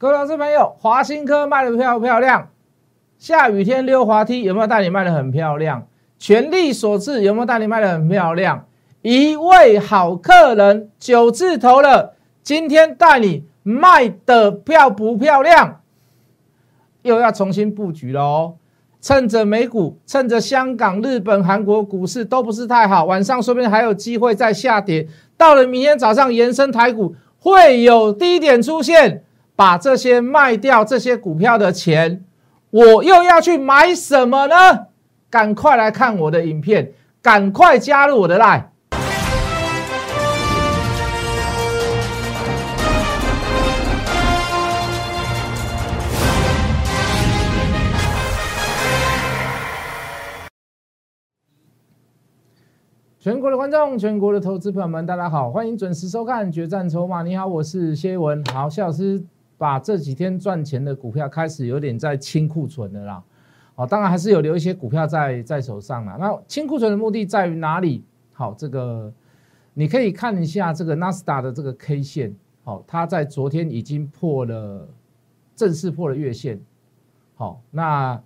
各位老师朋友，华新科卖的漂不漂亮？下雨天溜滑梯有没有带你卖的很漂亮？全力所致有没有带你卖的很漂亮？一位好客人九字头了，今天带你卖的漂不漂亮？又要重新布局了哦。趁着美股，趁着香港、日本、韩国股市都不是太好，晚上说不定还有机会再下跌。到了明天早上，延伸台股会有低点出现，把这些卖掉这些股票的钱，我又要去买什么呢？赶快来看我的影片，赶快加入我的 line。全国的观众，全国的投资朋友们，大家好，欢迎准时收看《决战筹码》。你好，我是谢文。好，谢老师把这几天赚钱的股票开始有点在清库存的啦。好，当然还是有留一些股票在在手上啦。那清库存的目的在于哪里？好，这个你可以看一下这个纳斯达的这个 K 线。好，它在昨天已经破了，正式破了月线。好，那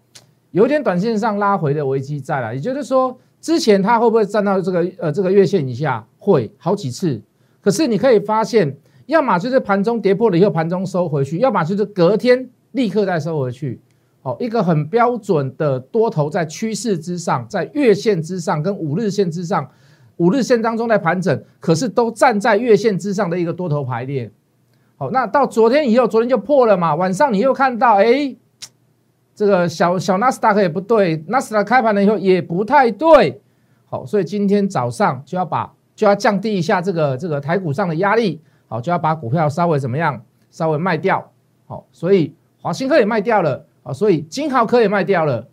有点短线上拉回的危机在了，也就是说。之前它会不会站到这个呃这个月线以下？会好几次。可是你可以发现，要么就是盘中跌破了以后盘中收回去，要么就是隔天立刻再收回去。好，一个很标准的多头在趋势之上，在月线之上跟五日线之上，五日线当中在盘整，可是都站在月线之上的一个多头排列。好，那到昨天以后，昨天就破了嘛。晚上你又看到，哎。这个小小纳斯达克也不对，纳斯达克开盘了以后也不太对，好，所以今天早上就要把就要降低一下这个这个台股上的压力，好，就要把股票稍微怎么样，稍微卖掉，好，所以华兴科也卖掉了，啊，所以金豪科也卖掉了，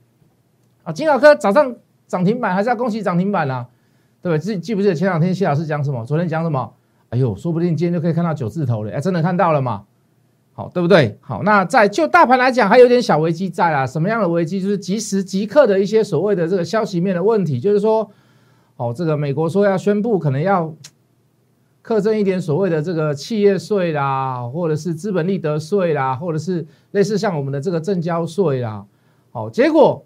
啊，金豪科早上涨停板还是要恭喜涨停板啊，对不对？记记不记得前两天谢老师讲什么？昨天讲什么？哎呦，说不定今天就可以看到九字头了，哎，真的看到了嘛？好，对不对？好，那在就大盘来讲，还有点小危机在啊。什么样的危机？就是即时即刻的一些所谓的这个消息面的问题，就是说，哦，这个美国说要宣布，可能要课征一点所谓的这个企业税啦，或者是资本利得税啦，或者是类似像我们的这个正交税啦。好，结果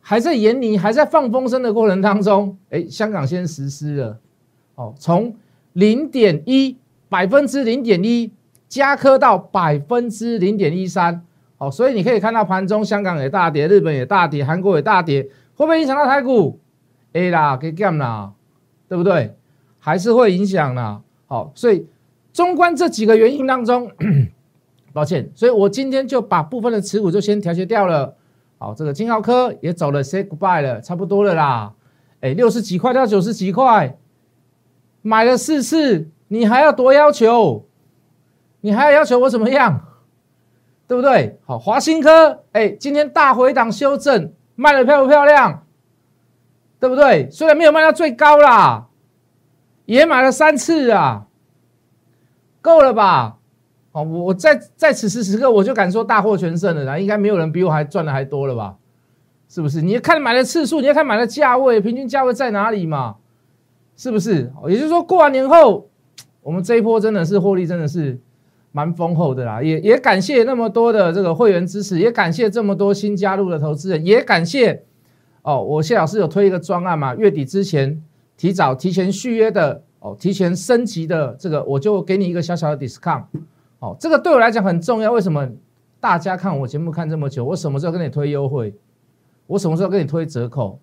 还在研拟，还在放风声的过程当中，哎，香港先实施了，哦，从零点一百分之零点一。加科到百分之零点一三，好，所以你可以看到盘中香港也大跌，日本也大跌，韩国也大跌，会不会影响到台股？A 啦，给 Gam 啦，对不对？还是会影响啦。好，所以纵观这几个原因当中，抱歉，所以我今天就把部分的持股就先调节掉了。好，这个金浩科也走了，say goodbye 了，差不多了啦。哎，六十几块到九十几块，买了四次，你还要多要求？你还要要求我怎么样，对不对？好，华新科，哎，今天大回档修正，卖的漂不漂亮？对不对？虽然没有卖到最高啦，也买了三次啊，够了吧？哦，我在在此时此刻，我就敢说大获全胜了啦，应该没有人比我还赚的还多了吧？是不是？你看买的次数，你要看买的价位，平均价位在哪里嘛？是不是？也就是说，过完年后，我们这一波真的是获利，真的是。蛮丰厚的啦，也也感谢那么多的这个会员支持，也感谢这么多新加入的投资人，也感谢哦，我谢老师有推一个专案嘛，月底之前提早提前续约的哦，提前升级的这个，我就给你一个小小的 discount，哦，这个对我来讲很重要。为什么大家看我节目看这么久，我什么时候跟你推优惠？我什么时候跟你推折扣？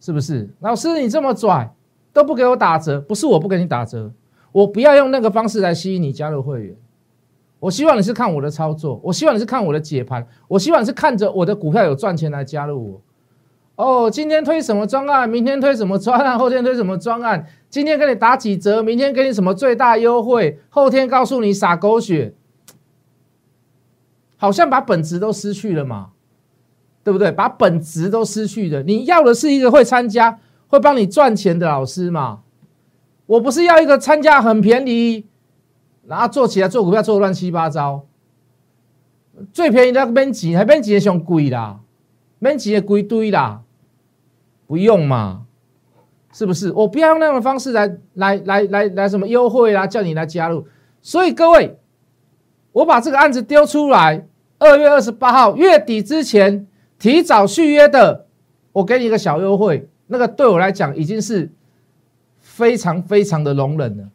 是不是？老师你这么拽都不给我打折，不是我不给你打折，我不要用那个方式来吸引你加入会员。我希望你是看我的操作，我希望你是看我的解盘，我希望你是看着我的股票有赚钱来加入我。哦，今天推什么专案，明天推什么专案，后天推什么专案，今天给你打几折，明天给你什么最大优惠，后天告诉你撒狗血，好像把本质都失去了嘛，对不对？把本质都失去了，你要的是一个会参加、会帮你赚钱的老师嘛？我不是要一个参加很便宜。然后做起来做股票做的乱七八糟，最便宜的免钱，还免钱的上贵啦，免钱的归堆啦，不用嘛，是不是？我不要用那种方式来来来来来什么优惠啦，叫你来加入。所以各位，我把这个案子丢出来，二月二十八号月底之前提早续约的，我给你一个小优惠，那个对我来讲已经是非常非常的容忍了。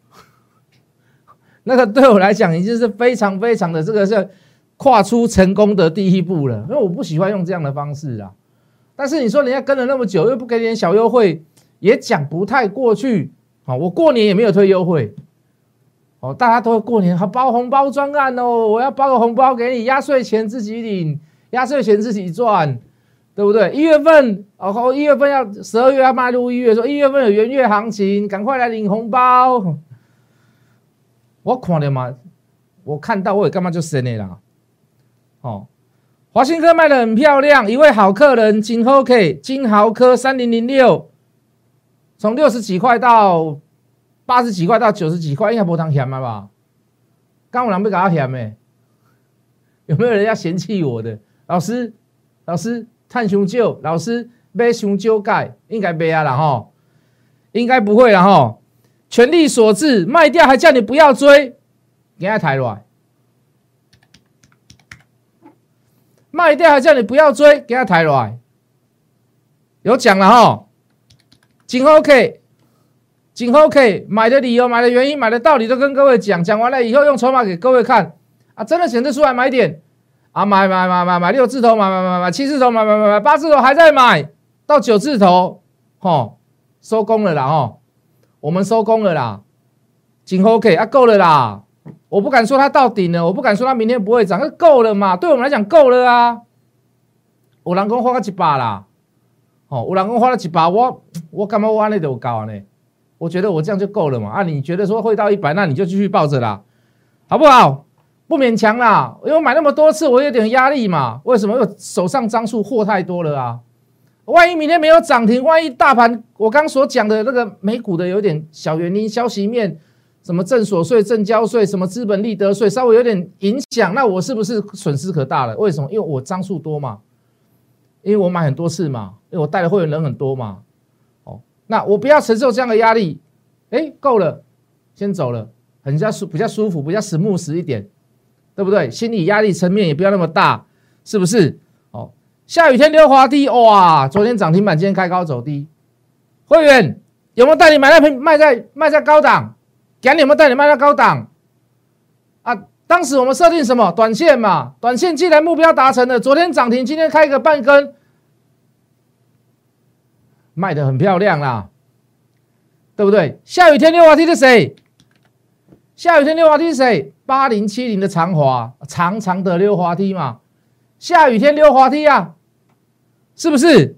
那个对我来讲已经是非常非常的这个是跨出成功的第一步了，因为我不喜欢用这样的方式啊。但是你说人家跟了那么久，又不给点小优惠，也讲不太过去。啊，我过年也没有推优惠。哦，大家都过年还包红包专案哦，我要包个红包给你，压岁钱自己领，压岁钱自己赚，对不对？一月份，哦，一月份要十二月要迈入一月，说一月份有元月行情，赶快来领红包。我看了嘛，我看到我也干嘛就生的啦。哦。华兴科卖的很漂亮，一位好客人金豪 K 金豪科三零零六，从六十几块到八十几块到九十几块，应该不当嫌了吧？刚我两被搞到嫌没？有没有人要嫌弃我的？老师，老师，探熊旧，老师买熊旧盖，应该没啊了哈，应该不会了哈，全力所致，卖掉还叫你不要追，给他抬来。卖掉还叫你不要追，给他抬来。有讲了哈，今后 K，今后 K 买的理由、买的原因、买的道理都跟各位讲，讲完了以后用筹码给各位看。啊，真的显示出来买点。啊，买买买买买六字头，买买买买七字头，买买买买八字头还在买，到九字头，吼，收工了啦吼，我们收工了啦，今后 K 啊够了啦。我不敢说它到顶了，我不敢说它明天不会涨，那够了嘛？对我们来讲够了啊！有人讲花个几把啦，哦，有人讲花了几把，我我干嘛挖那都高呢？我觉得我这样就够了嘛！啊，你觉得说会到一百，那你就继续抱着啦，好不好？不勉强啦，因为买那么多次，我有点压力嘛。为什么？又手上张数货太多了啊！万一明天没有涨停，万一大盘我刚所讲的那个美股的有点小原因消息面。什么正所税、正交税，什么资本利得税，稍微有点影响，那我是不是损失可大了？为什么？因为我张数多嘛，因为我买很多次嘛，因为我带的会员人很多嘛。哦，那我不要承受这样的压力，哎，够了，先走了，很加舒比较舒服，比较实木实一点，对不对？心理压力层面也不要那么大，是不是？哦，下雨天溜滑梯，哇，昨天涨停板，今天开高走低，会员有没有带你买那瓶卖在卖在高档？讲你有没有带你卖到高档啊？当时我们设定什么短线嘛？短线既然目标达成了，昨天涨停，今天开一个半根，卖的很漂亮啦，对不对？下雨天溜滑梯是谁？下雨天溜滑梯是谁？八零七零的长滑，长长的溜滑梯嘛。下雨天溜滑梯啊，是不是？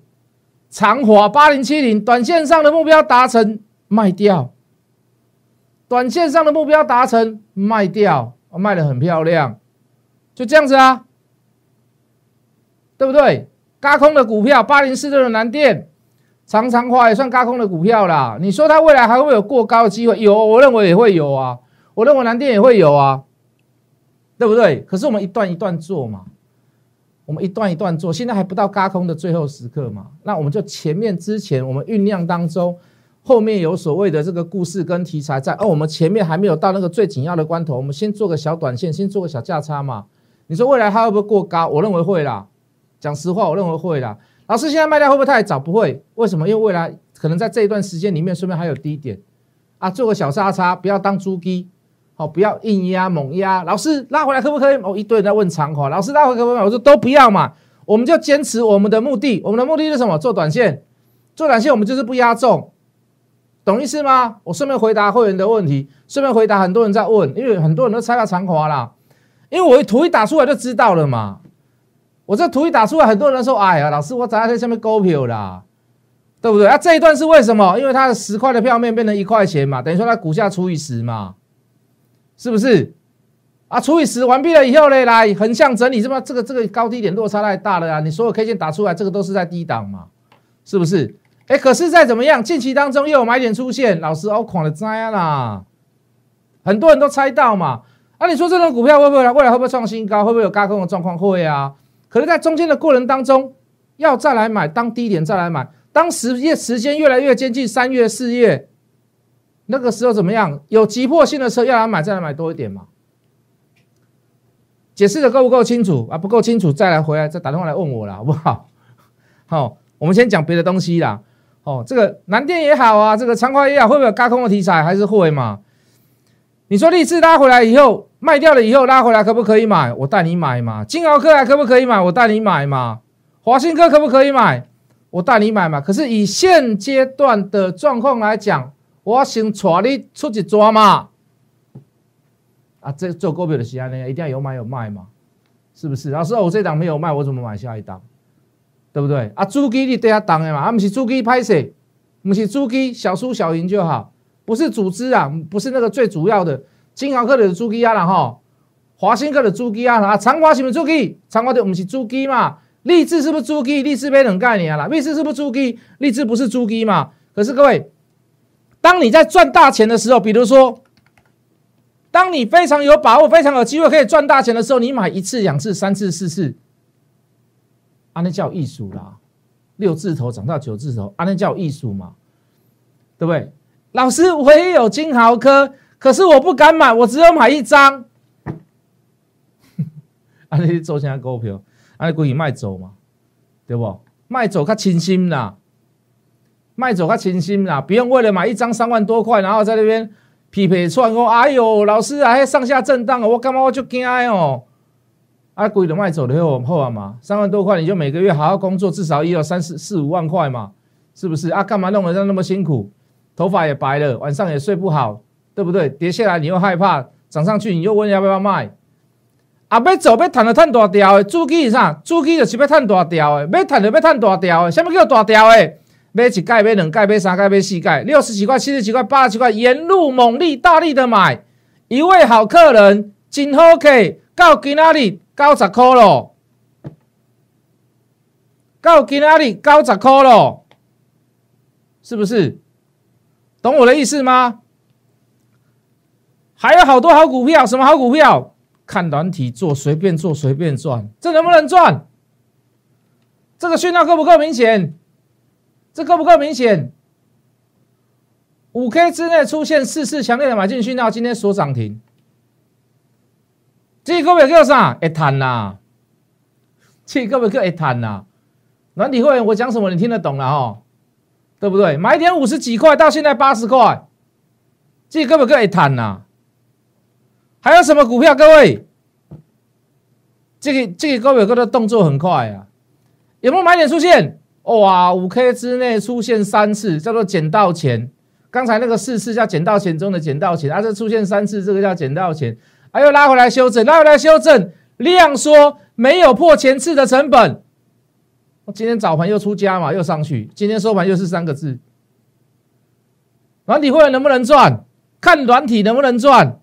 长滑八零七零，短线上的目标达成，卖掉。短线上的目标达成，卖掉，卖的很漂亮，就这样子啊，对不对？嘎空的股票，八零四六的南电，长长化也算嘎空的股票啦。你说它未来还会有过高的机会？有，我认为也会有啊。我认为南电也会有啊，对不对？可是我们一段一段做嘛，我们一段一段做，现在还不到嘎空的最后时刻嘛，那我们就前面之前我们酝酿当中。后面有所谓的这个故事跟题材在，而我们前面还没有到那个最紧要的关头，我们先做个小短线，先做个小价差嘛。你说未来它会不会过高？我认为会啦。讲实话，我认为会啦。老师现在卖掉会不会太早？不会。为什么？因为未来可能在这一段时间里面，顺便还有低点啊，做个小差差，不要当猪鸡，好，不要硬压猛压。老师拉回来可不可以？哦，一堆人在问长华，老师拉回可不可以？我说都不要嘛，我们就坚持我们的目的。我们的目的是什么？做短线，做短线我们就是不压重。懂意思吗？我顺便回答会员的问题，顺便回答很多人在问，因为很多人都猜到长华啦，因为我图一打出来就知道了嘛。我这图一打出来，很多人说：“哎呀，老师，我砸在下面勾票啦，对不对？”啊，这一段是为什么？因为它的十块的票面变成一块钱嘛，等于说它股价除以十嘛，是不是？啊，除以十完毕了以后呢，来横向整理，这么这个这个高低点落差太大了啊！你所有 K 线打出来，这个都是在低档嘛，是不是？哎，可是再怎么样，近期当中又有买点出现，老师哦，狂的灾啦！很多人都猜到嘛。啊，你说这种股票会不会未来会不会创新高？会不会有高空的状况？会啊。可是，在中间的过程当中，要再来买，当低点再来买，当时业时间越来越接近三月、四月，那个时候怎么样？有急迫性的车要来买，再来买多一点嘛。解释的够不够清楚啊？不够清楚再来回来再打电话来问我了，好不好？好，我们先讲别的东西啦。哦，这个南电也好啊，这个长华也好，会不会有高空的题材？还是会嘛？你说励志拉回来以后卖掉了以后拉回来可不可以买？我带你买嘛。金豪科还可不可以买？我带你买嘛。华兴科可不可以买？我带你买嘛。可是以现阶段的状况来讲，我先带你出去抓嘛。啊，这做股票的时候呢，一定要有买有卖嘛，是不是？老师，我这档没有卖，我怎么买下一档？对不对？啊，主机你对下档的嘛，啊，不是主机拍摄，不是主机小输小赢就好。不是组织啊，不是那个最主要的金豪科的主机啊了哈，华兴科的主机啊，啊长华是不是主机？长华的不是主机嘛？立志是不是主机？立志没等概念啦，立志是不是主机？立志不是主机嘛？可是各位，当你在赚大钱的时候，比如说，当你非常有把握、非常有机会可以赚大钱的时候，你买一次、两次、三次、四次，那叫艺术啦。六字头涨到九字头，那叫艺术嘛？对不对？老师，我也有金豪科，可是我不敢买，我只有买一张。啊，你做啥股票？啊，你故意卖走嘛？对不？卖走较清心啦，卖走较清心啦，不用为了买一张三万多块，然后在那边匹配串哦。哎呦，老师啊，还上下震荡，我干嘛我就惊哦？啊，故意的卖走的后后啊嘛，三万多块你就每个月好好工作，至少也有三四四五万块嘛，是不是？啊，干嘛弄得那么辛苦？头发也白了，晚上也睡不好，对不对？跌下来你又害怕，涨上去你又问要不要卖。啊，要走要赚就赚大条的，主机是啥？主机就是要赚大条的，要赚就要赚大条的。什么叫大条的？买一盖，买两盖，买三盖，买四盖，六十几块、七十几块、八十几块，沿路猛力、大力的买。一位好客人，真好客，到今仔日九十块咯，到今仔日九十块咯，是不是？懂我的意思吗？还有好多好股票，什么好股票？看软体做，随便做，随便赚，这能不能赚？这个讯号够不够明显？这够不够明显？五 K 之内出现四次强烈的买进讯号，今天锁涨停。这个股票叫啥？一谈呐，这个股票一谈呐。软体会员，我讲什么你听得懂了哈？对不对？买点五十几块，到现在八十块，这根本可以谈呐。还有什么股票？各位，这个这个高表哥的动作很快啊，有没有买点出现？哇，五 K 之内出现三次，叫做捡到钱。刚才那个四次叫捡到钱中的捡到钱，啊，这出现三次，这个叫捡到钱。还又拉回来修正，拉回来修正，量缩没有破前次的成本。今天早盘又出家嘛，又上去。今天收盘又是三个字。软体会员能不能赚？看软体能不能赚。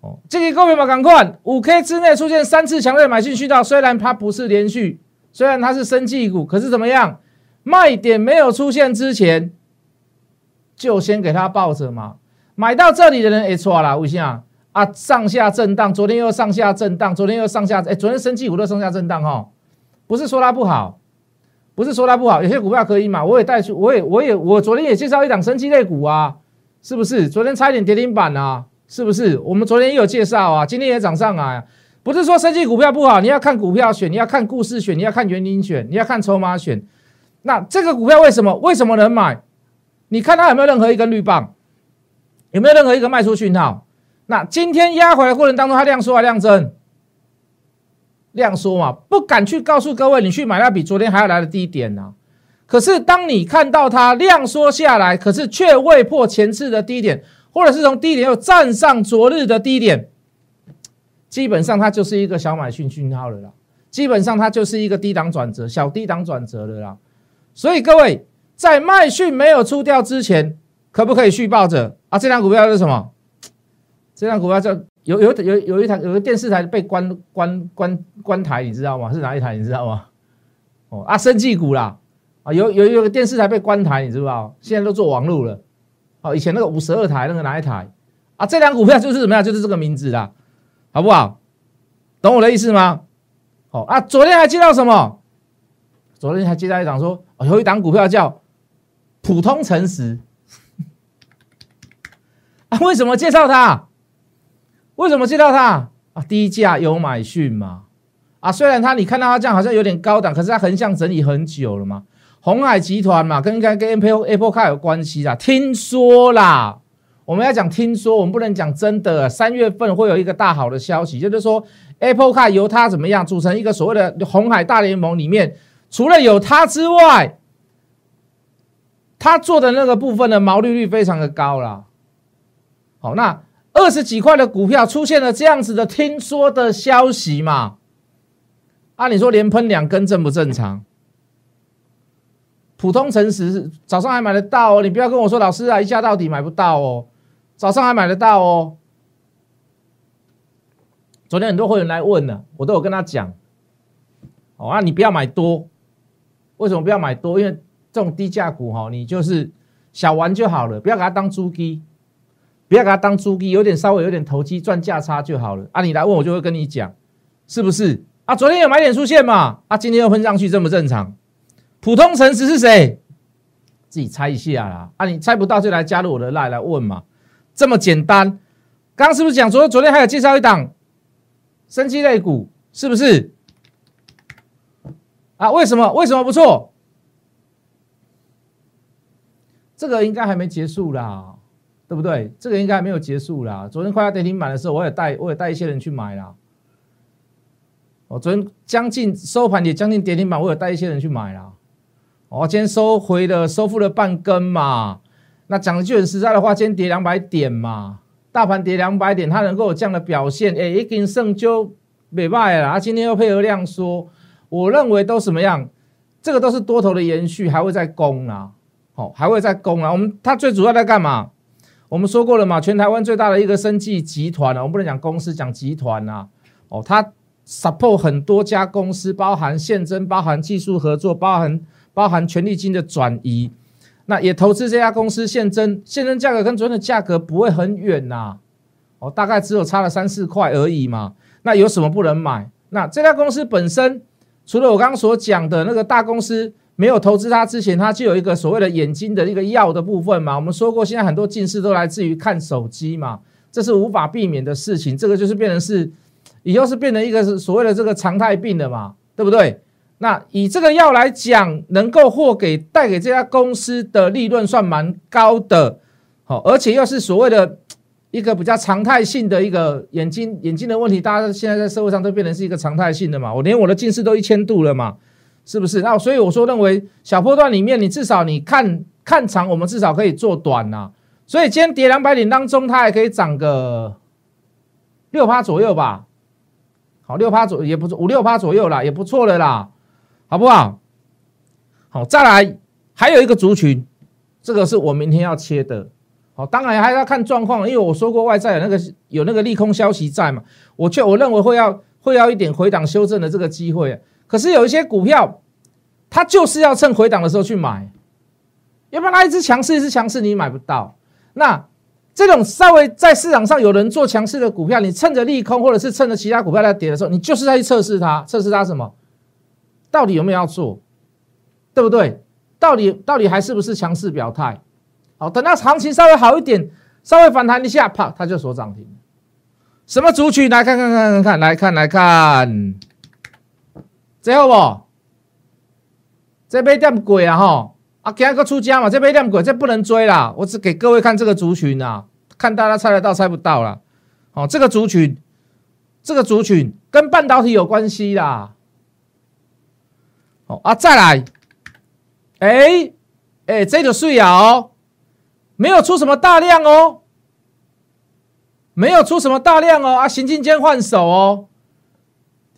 哦，这个各位嘛，赶快，五 K 之内出现三次强烈买进渠道，虽然它不是连续，虽然它是升绩股，可是怎么样？卖点没有出现之前，就先给它抱着嘛。买到这里的人也错了，为什么？啊，上下震荡，昨天又上下震荡，昨天又上下，哎，昨天升气股都上下震荡哈。不是说它不好，不是说它不好，有些股票可以买，我也带去，我也我也我昨天也介绍一档升级类股啊，是不是？昨天差一点跌停板啊，是不是？我们昨天也有介绍啊，今天也涨上来，不是说升气股票不好，你要看股票选，你要看故事选，你要看原因选，你要看筹码选。那这个股票为什么为什么能买？你看它有没有任何一根绿棒，有没有任何一个卖出讯号？那今天压回来过程当中，它量缩还量增？量缩嘛，不敢去告诉各位，你去买那比昨天还要来的低点呢。可是当你看到它量缩下来，可是却未破前次的低点，或者是从低点又站上昨日的低点，基本上它就是一个小买讯讯号了啦。基本上它就是一个低档转折，小低档转折了啦。所以各位在卖讯没有出掉之前，可不可以续报着啊？这张股票是什么？这张股票叫。有有有有一台有个电视台被关关关关台，你知道吗？是哪一台？你知道吗？哦啊，生技股啦啊，有有有个电视台被关台，你知不知道？现在都做网络了。哦，以前那个五十二台那个哪一台啊？这张股票就是怎么样？就是这个名字啦，好不好？懂我的意思吗？哦啊，昨天还接到什么？昨天还接到一档说，有一档股票叫普通诚实啊？为什么介绍它？为什么介绍它？啊，低价有买讯嘛？啊，虽然它你看到它这样好像有点高档，可是它横向整理很久了嘛。红海集团嘛，跟跟跟 Apple Apple Car 有关系啦。听说啦，我们要讲听说，我们不能讲真的。三月份会有一个大好的消息，就是说 Apple Car 由它怎么样组成一个所谓的红海大联盟里面，除了有它之外，它做的那个部分的毛利率非常的高啦。好，那。二十几块的股票出现了这样子的听说的消息嘛？按理说连喷两根正不正常？普通诚实，早上还买得到哦。你不要跟我说老师啊，一下到底买不到哦。早上还买得到哦。昨天很多会员来问了，我都有跟他讲。哦啊，你不要买多。为什么不要买多？因为这种低价股哈，你就是小玩就好了，不要给它当猪鸡。不要给他当猪鸡，有点稍微有点投机赚价差就好了啊！你来问我就会跟你讲，是不是啊？昨天有买点出现嘛？啊，今天又喷上去，这么正常？普通诚实是谁？自己猜一下啦！啊，你猜不到就来加入我的赖来问嘛，这么简单。刚刚是不是讲昨昨天还有介绍一档升级类股，是不是？啊，为什么？为什么不错？这个应该还没结束啦。对不对？这个应该还没有结束啦。昨天快要跌停板的时候，我也带我也带一些人去买啦。我昨天将近收盘也将近跌停板，我也带一些人去买啦。我今天收回了收复了半根嘛。那讲的句很实在的话，今天跌两百点嘛，大盘跌两百点，它能够有这样的表现，哎，一根胜就没败了。啊，今天又配合量缩，我认为都什么样？这个都是多头的延续，还会再攻啊，好，还会再攻啊。我们它最主要在干嘛？我们说过了嘛，全台湾最大的一个生技集团啊，我们不能讲公司，讲集团呐。哦，它 support 很多家公司，包含现增，包含技术合作，包含包含权利金的转移。那也投资这家公司现增，现增价格跟昨天的价格不会很远呐。哦，大概只有差了三四块而已嘛。那有什么不能买？那这家公司本身，除了我刚刚所讲的那个大公司。没有投资它之前，它就有一个所谓的眼睛的一个药的部分嘛。我们说过，现在很多近视都来自于看手机嘛，这是无法避免的事情。这个就是变成是，以后是变成一个是所谓的这个常态病的嘛，对不对？那以这个药来讲，能够获给带给这家公司的利润算蛮高的，好，而且又是所谓的一个比较常态性的一个眼睛眼睛的问题，大家现在在社会上都变成是一个常态性的嘛。我连我的近视都一千度了嘛。是不是？那所以我说，认为小波段里面，你至少你看看长，我们至少可以做短呐。所以今天跌两百点当中，它还可以涨个六趴左右吧。好，六趴左也不错，五六趴左右啦，也不错了啦，好不好？好，再来还有一个族群，这个是我明天要切的。好，当然还要看状况，因为我说过外在有那个有那个利空消息在嘛，我却我认为会要会要一点回档修正的这个机会。可是有一些股票，它就是要趁回档的时候去买，要不然它一直强势，一直强势，你买不到。那这种稍微在市场上有人做强势的股票，你趁着利空，或者是趁着其他股票在跌的时候，你就是在去测试它，测试它什么，到底有没有要做，对不对？到底到底还是不是强势表态？好，等到行情稍微好一点，稍微反弹一下，啪，它就锁涨停。什么族群？来看看看看看，来看来看。最后不，这杯点贵啊哈！啊，今个出家嘛，这杯点贵，这不能追啦。我只给各位看这个族群啊，看大家猜得到猜不到啦。哦，这个族群，这个族群跟半导体有关系啦。哦啊，再来，哎哎，这个税啊哦，没有出什么大量哦，没有出什么大量哦啊，行进间换手哦。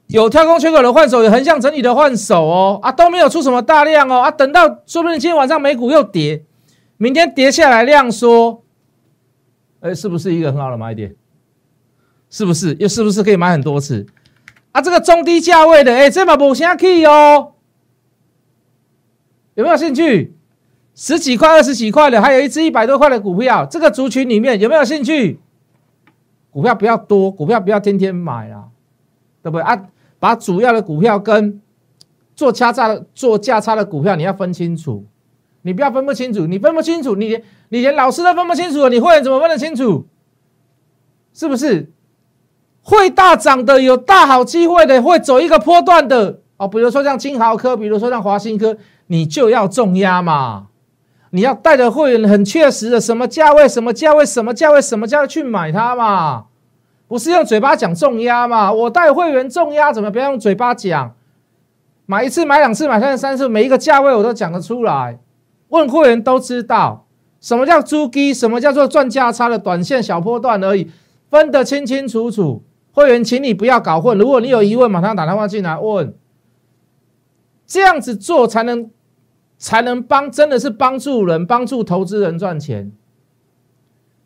有跳空缺口的换手，有横向整理的换手哦，啊都没有出什么大量哦，啊等到说不定今天晚上美股又跌，明天跌下来量缩，哎是不是一个很好的买点？是不是？又是不是可以买很多次？啊这个中低价位的，哎这把不下去哦，有没有兴趣？十几块、二十几块的，还有一只一百多块的股票，这个族群里面有没有兴趣？股票不要多，股票不要天天买啊，对不对啊？把主要的股票跟做价差的做价差的股票，你要分清楚。你不要分不清楚，你分不清楚，你连你连老师都分不清楚，你会员怎么分得清楚？是不是？会大涨的，有大好机会的，会走一个波段的哦。比如说像金豪科，比如说像华新科，你就要重压嘛。你要带着会员很确实的，什么价位，什么价位，什么价位，什么价位去买它嘛。不是用嘴巴讲重压嘛？我带会员重压怎么？不要用嘴巴讲，买一次、买两次、买三次、三次，每一个价位我都讲得出来。问会员都知道什么叫租基，什么叫做赚价差的短线小波段而已，分得清清楚楚。会员，请你不要搞混。如果你有疑问，马上打电话进来问。这样子做才能才能帮，真的是帮助人，帮助投资人赚钱，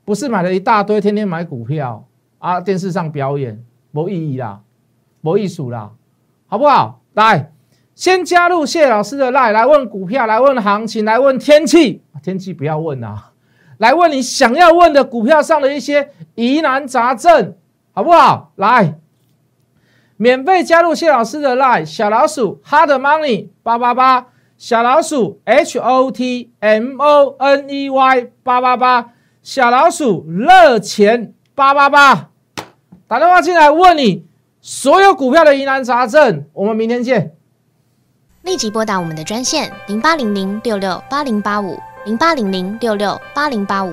不是买了一大堆，天天买股票。啊！电视上表演没意义啦，没艺术啦，好不好？来，先加入谢老师的 line，来问股票，来问行情，来问天气。天气不要问啊，来问你想要问的股票上的一些疑难杂症，好不好？来，免费加入谢老师的 line，小老鼠 hard money 八八八，小老鼠 h o t m o n e y 八八八，小老鼠热钱八八八。打电话进来问你所有股票的疑难杂症，我们明天见。立即拨打我们的专线零八零零六六八零八五零八零零六六八零八五